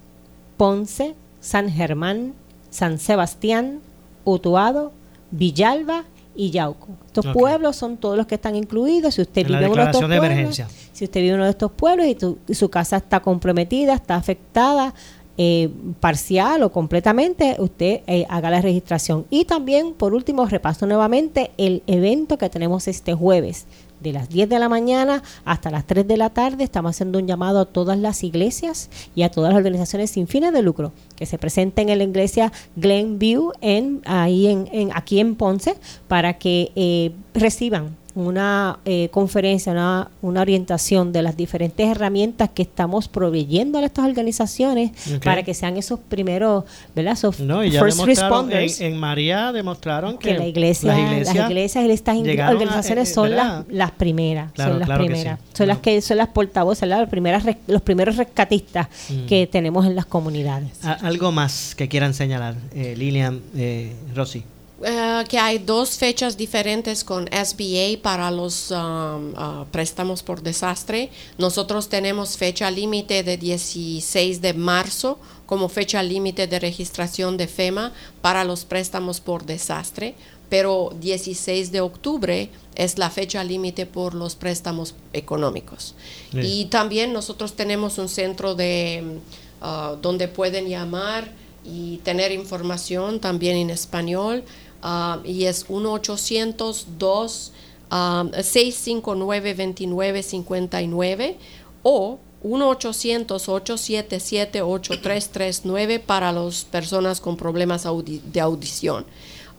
Ponce, San Germán, San Sebastián, Utuado, Villalba y Yauco. Estos pueblos son todos los que están incluidos. Si usted
En
vive en uno de estos
de
pueblos,
emergencia.
si usted vive en uno de estos pueblos y, tu- y su casa está comprometida, está afectada, eh, parcial o completamente, usted eh, haga la registración. Y también, por último, repaso nuevamente el evento que tenemos este jueves de las 10 de la mañana hasta las 3 de la tarde. Estamos haciendo un llamado a todas las iglesias y a todas las organizaciones sin fines de lucro que se presenten en la iglesia Glenview en, ahí en, en aquí en Ponce para que eh, reciban una eh, conferencia, una, una, orientación de las diferentes herramientas que estamos proveyendo a estas organizaciones para que sean esos primeros, ¿verdad? Esos
no, y ya first responders. En, María demostraron que,
la iglesia, las iglesias, las iglesias y estas organizaciones eh, son las, las primeras, son las primeras, son las que son las portavoces, las primeras, los primeros rescatistas mm. que tenemos en las comunidades.
algo más que quieran señalar, eh, Lilian, eh, Rosy.
Eh, que hay dos fechas diferentes con SBA para los um, uh, préstamos por desastre. Nosotros tenemos fecha límite de 16 de marzo como fecha límite de registración de FEMA para los préstamos por desastre, pero 16 de octubre es la fecha límite por los préstamos económicos. Y también nosotros tenemos un centro de uh, donde pueden llamar y tener información también en español. Um, y es 1-800-2 659-2959 o 1-800-877-8339 para las personas con problemas de audición.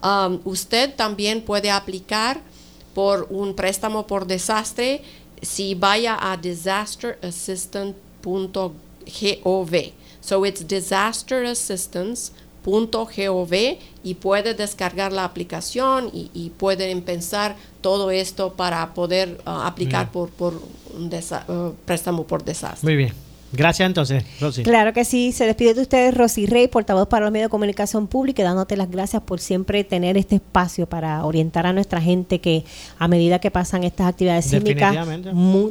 Um, usted también puede aplicar por un préstamo por desastre si vaya a disasterassistant.gov. So it's disaster assistance .gov y puede descargar la aplicación y, y pueden pensar todo esto para poder uh, aplicar por, por un uh, préstamo por desastre.
Muy bien. Gracias entonces, Rosy.
Claro que sí. Se despide de ustedes Rosy Rey, portavoz para los medios de comunicación pública, dándote las gracias por siempre tener este espacio para orientar a nuestra gente que a medida que pasan estas actividades sísmicas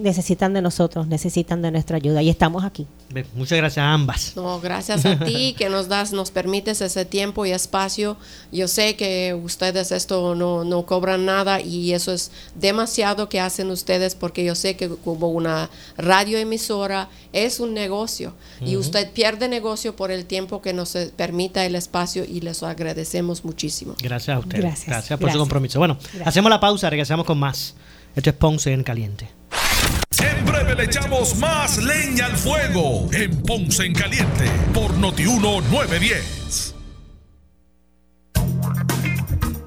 necesitan de nosotros, necesitan de nuestra ayuda y estamos aquí.
Muchas gracias a ambas.
No, gracias a ti que nos das, nos permites ese tiempo y espacio. Yo sé que ustedes esto no, no cobran nada y eso es demasiado que hacen ustedes porque yo sé que como una radioemisora es un negocio y usted pierde negocio por el tiempo que nos permita el espacio y les agradecemos muchísimo.
Gracias a usted. Gracias, por su compromiso. Bueno, hacemos la pausa, regresamos con más. Esto es Ponce en Caliente.
En breve le echamos más leña al fuego en Ponce en Caliente por Notiuno 910.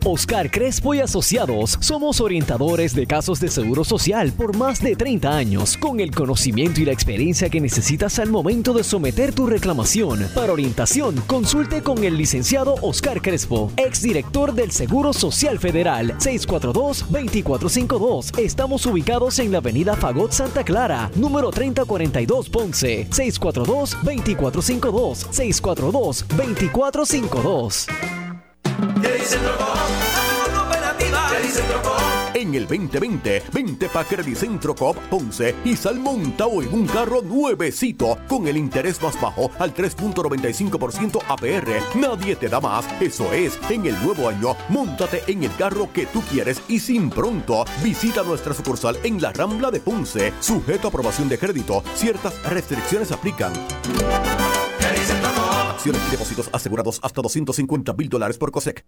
Oscar Crespo y Asociados somos orientadores de casos de seguro social por más de 30 años, con el conocimiento y la experiencia que necesitas al momento de someter tu reclamación. Para orientación, consulte con el licenciado Oscar Crespo, exdirector del Seguro Social Federal, 642-2452. Estamos ubicados en la avenida Fagot Santa Clara, número 3042 Ponce, 642-2452, 642-2452.
En el 2020, vente pa' Credicentro Coop Ponce y sal montado en un carro nuevecito con el interés más bajo al 3.95% APR. Nadie te da más. Eso es, en el nuevo año, montate en el carro que tú quieres y sin pronto. Visita nuestra sucursal en la Rambla de Ponce. Sujeto a aprobación de crédito. Ciertas restricciones aplican y depósitos asegurados hasta 250 mil dólares por COSEC.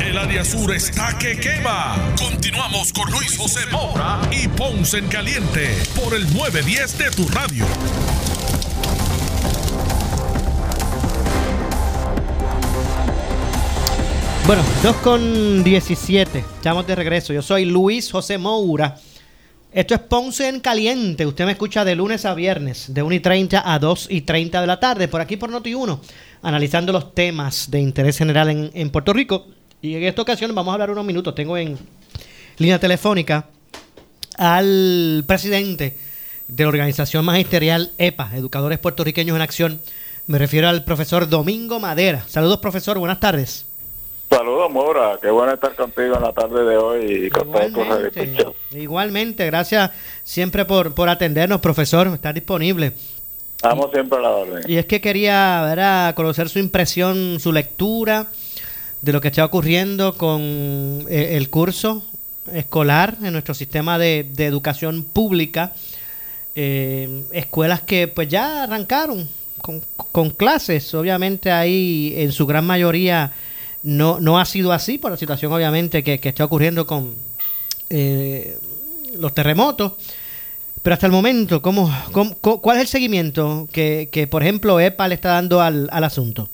El área sur está que quema. Continuamos con Luis José Moura y Ponce en Caliente por el 910 de tu radio.
Bueno, 2 con 17. Estamos de regreso. Yo soy Luis José Moura. Esto es Ponce en Caliente. Usted me escucha de lunes a viernes, de 1 y 30 a 2 y 30 de la tarde, por aquí por Noti1, analizando los temas de interés general en, Puerto Rico. Y en esta ocasión vamos a hablar unos minutos. Tengo en línea telefónica al presidente de la organización magisterial EPA, Educadores Puertorriqueños en Acción. Me refiero al profesor Domingo Madera. Saludos, profesor. Buenas tardes.
Saludos, Mora. Qué bueno estar contigo en la tarde de hoy y con
Igualmente, todos Igualmente, gracias siempre por, por atendernos, profesor. Está disponible.
Estamos siempre a la orden.
Y es que quería ver, conocer su impresión, su lectura de lo que está ocurriendo con eh, el curso escolar en nuestro sistema de, educación pública. Eh, escuelas que pues ya arrancaron con, con clases, obviamente ahí en su gran mayoría no, no ha sido así por la situación obviamente que, está ocurriendo con eh, los terremotos. Pero hasta el momento, ¿cómo, cómo- cu- cuál es el seguimiento que, que, por ejemplo, EPA le está dando al, al asunto?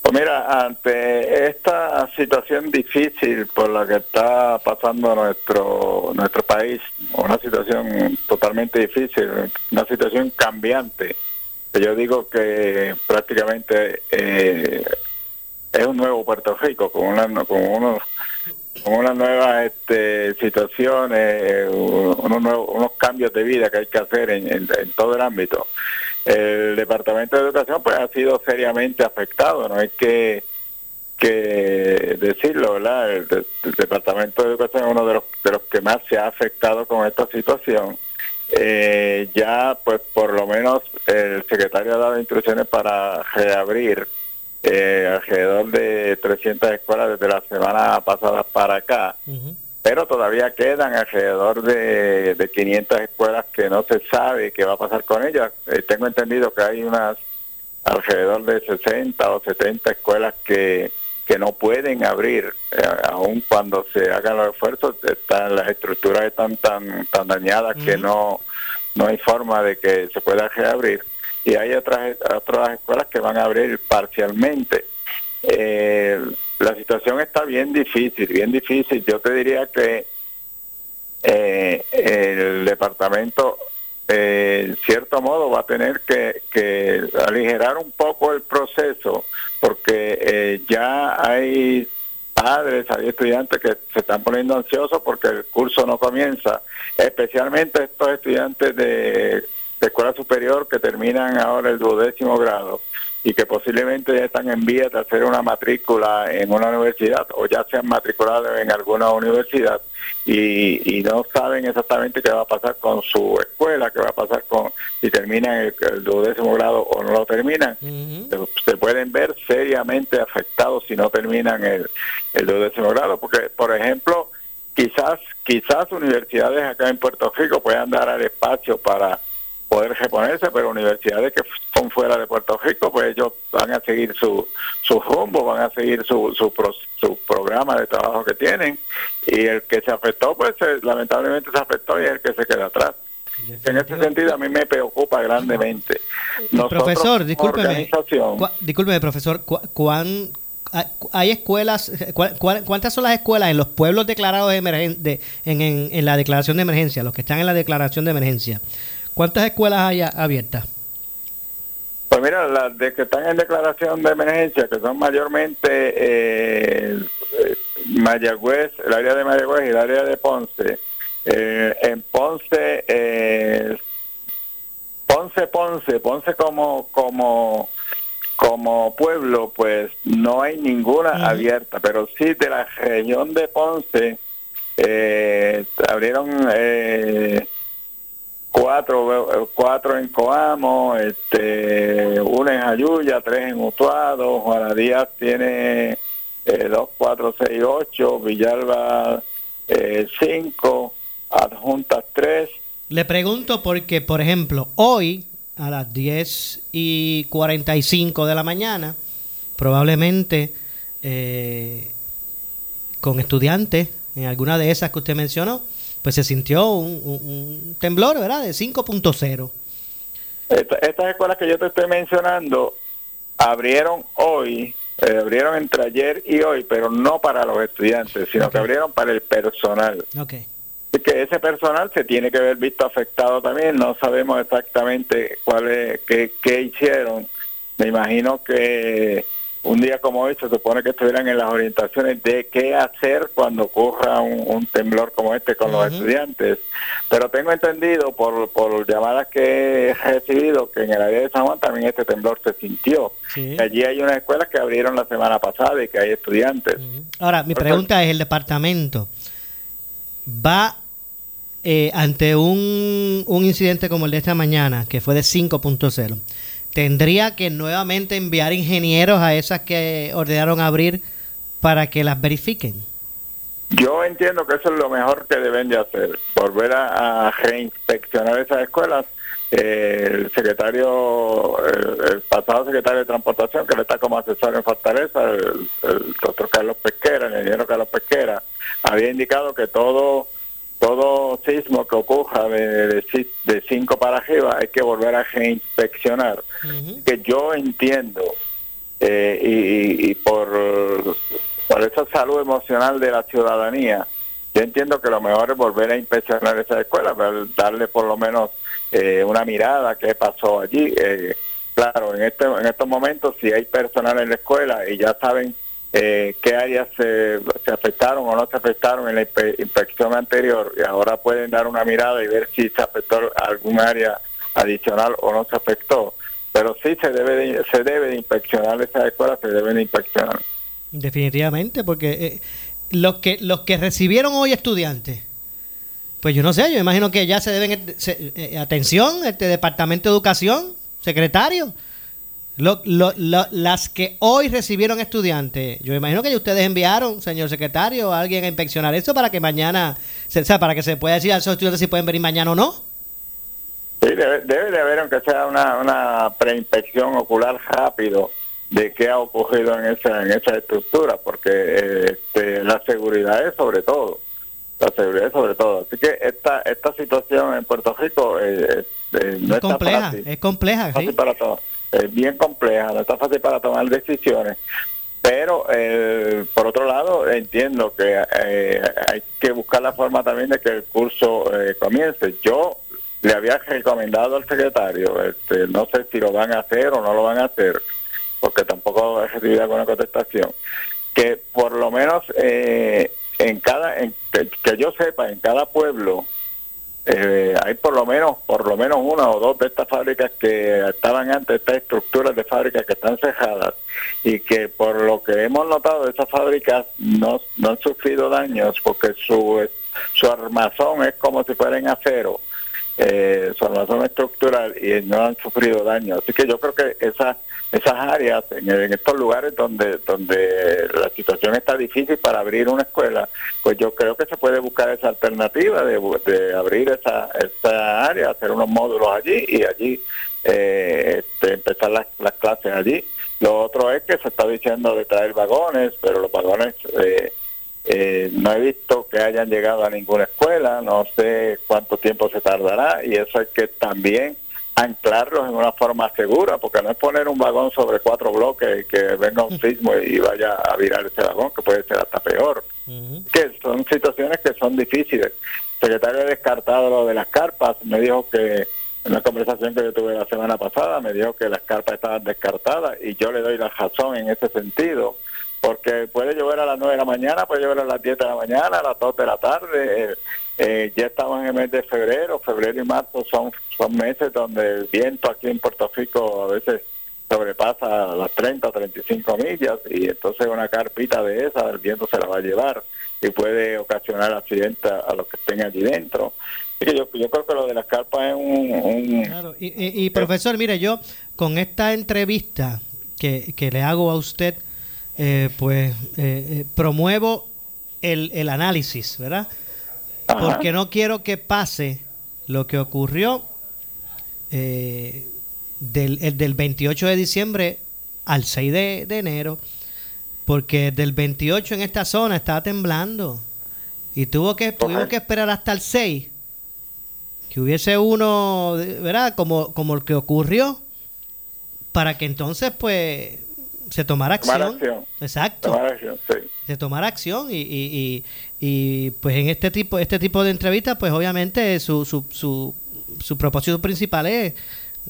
Pues mira, ante esta situación difícil por la que está pasando nuestro nuestro país, una situación totalmente difícil, una situación cambiante, que yo digo que prácticamente eh, es un nuevo Puerto Rico con una con unos con unas nuevas este, situaciones, unos, nuevos, unos cambios de vida que hay que hacer en, todo el ámbito. El Departamento de Educación pues ha sido seriamente afectado, no hay que, que decirlo, ¿verdad? El, el Departamento de Educación es uno de los, de los que más se ha afectado con esta situación. Eh, ya pues por lo menos el secretario ha dado instrucciones para reabrir eh, alrededor de 300 escuelas desde la semana pasada para acá, pero todavía quedan alrededor de, de 500 escuelas que no se sabe qué va a pasar con ellas. Eh, tengo entendido que hay unas alrededor de 60 o 70 escuelas que, que no pueden abrir, eh, aun cuando se hagan los esfuerzos, están, las estructuras están tan, tan dañadas que no, no hay forma de que se pueda reabrir. Y hay otras, otras escuelas que van a abrir parcialmente. Eh, la situación está bien difícil, bien difícil. Yo te diría que eh, el departamento, eh, en cierto modo, va a tener que, que aligerar un poco el proceso, porque eh, ya hay padres, hay estudiantes que se están poniendo ansiosos porque el curso no comienza, especialmente estos estudiantes de, de escuela superior que terminan ahora el duodécimo grado y que posiblemente ya están en vías de hacer una matrícula en una universidad o ya se han matriculado en alguna universidad y, y no saben exactamente qué va a pasar con su escuela, qué va a pasar con si terminan el, el duodécimo grado o no lo terminan. se, se pueden ver seriamente afectados si no terminan el, el duodécimo grado, porque por ejemplo quizás quizás universidades acá en Puerto Rico puedan dar al espacio para poder reponerse, pero universidades que son fuera de Puerto Rico, pues ellos van a seguir su, su rumbo, van a seguir su, su, pro- su programa de trabajo que tienen, y el que se afectó, pues se- lamentablemente se afectó y es el que se queda atrás. En ese sentido a mí me preocupa grandemente. Nosotros,
profesor, discúlpeme. Discúlpeme, profesor. cu- cuán- ha- cu- ¿Hay escuelas? cua- ¿Cuántas son las escuelas en los pueblos declarados de emergen- de- en, en- en la declaración de emergencia? Los que están en la declaración de emergencia. ¿Cuántas escuelas hay abiertas?
Pues mira, las de que están en declaración de emergencia, que son mayormente eh, eh, Mayagüez, el área de Mayagüez y el área de Ponce. Eh, en Ponce, eh, Ponce, Ponce, Ponce como como como pueblo, pues no hay ninguna abierta, pero sí de la región de Ponce eh, abrieron eh, cuatro, eh, cuatro en Coamo, este, una en Ayuya, tres en Utuado, Juana Díaz tiene eh, dos, cuatro, seis, ocho, Villalba eh, cinco, Adjuntas tres,
Le pregunto porque, por ejemplo, hoy a las 10 y 45 de la mañana, probablemente eh, con estudiantes, en alguna de esas que usted mencionó, pues se sintió un, un- un temblor, ¿verdad? De 5.0.
Esta- estas escuelas que yo te estoy mencionando abrieron hoy, eh, abrieron entre ayer y hoy, pero no para los estudiantes, sino que abrieron para el personal.
Ok.
Así que ese personal se tiene que ver visto afectado también. No sabemos exactamente cuál es, qué, qué hicieron. Me imagino que un día como hoy se supone que estuvieran en las orientaciones de qué hacer cuando ocurra un, un temblor como este con los estudiantes. Pero tengo entendido por, por llamadas que he recibido que en el área de San Juan también este temblor se sintió.
Sí.
Allí hay unas escuelas que abrieron la semana pasada y que hay estudiantes.
Ahora, mi pregunta es, ¿el departamento va eh, ante un, un incidente como el de esta mañana, que fue de 5.0, tendría que nuevamente enviar ingenieros a esas que ordenaron abrir para que las verifiquen?
Yo entiendo que eso es lo mejor que deben de hacer, volver a, a reinspeccionar esas escuelas. Eh, el secretario, el, pasado secretario de Transportación, que le está como asesor en Fortaleza, el, el doctor Carlos Pesquera, el ingeniero Carlos Pesquera, había indicado que todo todo sismo que ocurra de, de, cinco para arriba hay que volver a reinspeccionar. Que yo entiendo, eh, y, y, por, por esa salud emocional de la ciudadanía, yo entiendo que lo mejor es volver a inspeccionar esa escuela, darle por lo menos eh, una mirada qué pasó allí. Eh, claro, en, este, en estos momentos, si hay personal en la escuela y ya saben eh, qué áreas se, afectaron o no se afectaron en la inspección anterior y ahora pueden dar una mirada y ver si se afectó algún área adicional o no se afectó. Pero sí se debe de, se debe de inspeccionar esas escuelas, se deben de inspeccionar.
Definitivamente, porque eh, los que los que recibieron hoy estudiantes, pues yo no sé, yo imagino que ya se deben eh, atención, este departamento de educación, secretario lo, lo, las que hoy recibieron estudiantes, yo imagino que ustedes enviaron, señor secretario, a alguien a inspeccionar eso para que mañana, o sea, para que se pueda decir a esos estudiantes si pueden venir mañana o no.
Sí, debe, de haber, aunque sea una, una preinspección ocular rápido de qué ha ocurrido en esa, en esa estructura, porque este, la seguridad es sobre todo, la seguridad es sobre todo. Así que esta, esta situación en Puerto Rico eh,
eh, no es compleja, es compleja,
sí. para todos es bien compleja, no está fácil para tomar decisiones. Pero, eh, por otro lado, entiendo que eh, hay que buscar la forma también de que el curso eh, comience. Yo le había recomendado al secretario, este, no sé si lo van a hacer o no lo van a hacer, porque tampoco he recibido alguna contestación, que por lo menos en cada, que yo sepa, en cada pueblo eh, hay por lo menos por lo menos una o dos de estas fábricas que estaban antes, estas estructuras de fábricas que están cejadas y que por lo que hemos notado esas fábricas no, no han sufrido daños porque su, su armazón es como si fuera en acero, eh, su armazón estructural y no han sufrido daños. Así que yo creo que esa esas áreas, en, estos lugares donde donde la situación está difícil para abrir una escuela, pues yo creo que se puede buscar esa alternativa de, de abrir esa, esa área, hacer unos módulos allí y allí eh, este, empezar las, las clases allí. Lo otro es que se está diciendo de traer vagones, pero los vagones eh, eh, no he visto que hayan llegado a ninguna escuela, no sé cuánto tiempo se tardará y eso es que también anclarlos en una forma segura, porque no es poner un vagón sobre cuatro bloques y que venga un sismo y vaya a virar ese vagón, que puede ser hasta peor. Que son situaciones que son difíciles. El secretario ha descartado lo de las carpas, me dijo que en una conversación que yo tuve la semana pasada, me dijo que las carpas estaban descartadas y yo le doy la razón en ese sentido porque puede llover a las 9 de la mañana, puede llover a las 10 de la mañana, a las 2 de la tarde. Eh, eh, ya estamos en el mes de febrero, febrero y marzo son, son meses donde el viento aquí en Puerto Rico a veces sobrepasa las 30 o 35 millas y entonces una carpita de esa el viento se la va a llevar y puede ocasionar accidentes a los que estén allí dentro. yo, yo creo que lo de las carpas es un...
Claro. Y, y, profesor, mire, yo con esta entrevista que, que le hago a usted, eh, pues eh, eh, promuevo el, el, análisis, ¿verdad? Porque no quiero que pase lo que ocurrió del, del 28 de diciembre al 6 de, enero, porque del 28 en esta zona estaba temblando y tuvo que, tuvimos que esperar hasta el 6 que hubiese uno, ¿verdad? Como, como el que ocurrió, para que entonces pues se tomara acción. Exacto. Se tomara acción y, y, y, pues en este tipo este tipo de entrevistas pues obviamente su, su, su, su propósito principal es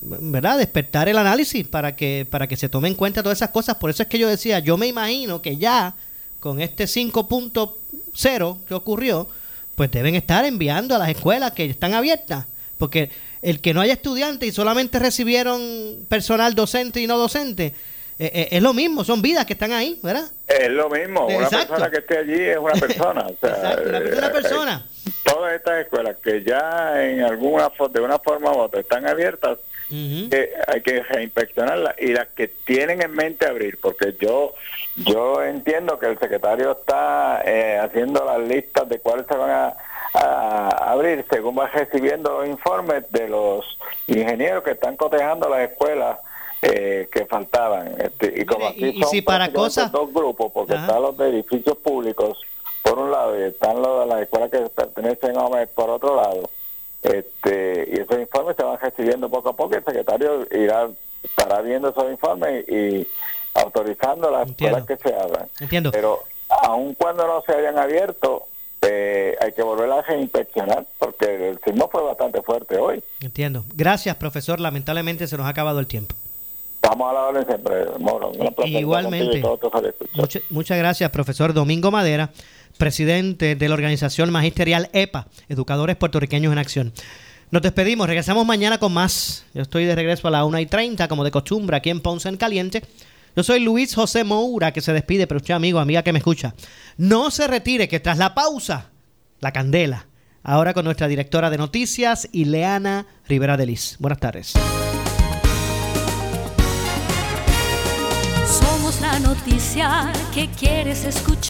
¿verdad? despertar el análisis para que para que se tome en cuenta todas esas cosas. Por eso es que yo decía, yo me imagino que ya con este 5.0 que ocurrió, pues deben estar enviando a las escuelas que están abiertas, porque el que no haya estudiantes y solamente recibieron personal docente y no docente, eh, eh, es lo mismo, son vidas que están ahí, ¿verdad?
Es lo mismo, una persona que esté allí es una persona. o sea,
una eh, persona.
todas estas escuelas que ya en alguna de una forma u otra están abiertas, hay que reinspeccionarlas y las que tienen en mente abrir, porque yo yo entiendo que el secretario está haciendo las listas de cuáles se van a, a abrir según va recibiendo los informes de los ingenieros que están cotejando las escuelas eh, que faltaban. Este, y como aquí son
para cosas...
dos grupos, porque están los de edificios públicos, por un lado y están los de las escuelas que pertenecen a OMED por otro lado. Este, y esos informes se van recibiendo poco a poco y el secretario irá estará viendo esos informes y autorizando las escuelas que se abran.
Entiendo.
Pero aun cuando no se hayan abierto, eh, hay que volver a inspeccionar porque el sismo fue bastante fuerte hoy.
Entiendo. Gracias, profesor. Lamentablemente se nos ha acabado el tiempo.
Vamos a la orden siempre, Moro.
Igualmente.
todos
Mucha- muchas gracias, profesor Domingo Madera, presidente de la organización magisterial EPA, Educadores Puertorriqueños en Acción. Nos despedimos, regresamos mañana con más. Yo estoy de regreso a la 1 y 30, como de costumbre, aquí en Ponce en Caliente. Yo soy Luis José Moura, que se despide, pero usted, amigo, amiga que me escucha, no se retire, que tras la pausa, la candela. Ahora con nuestra directora de noticias, Ileana Rivera de Liz. Buenas tardes.
Noticia que quieres escuchar.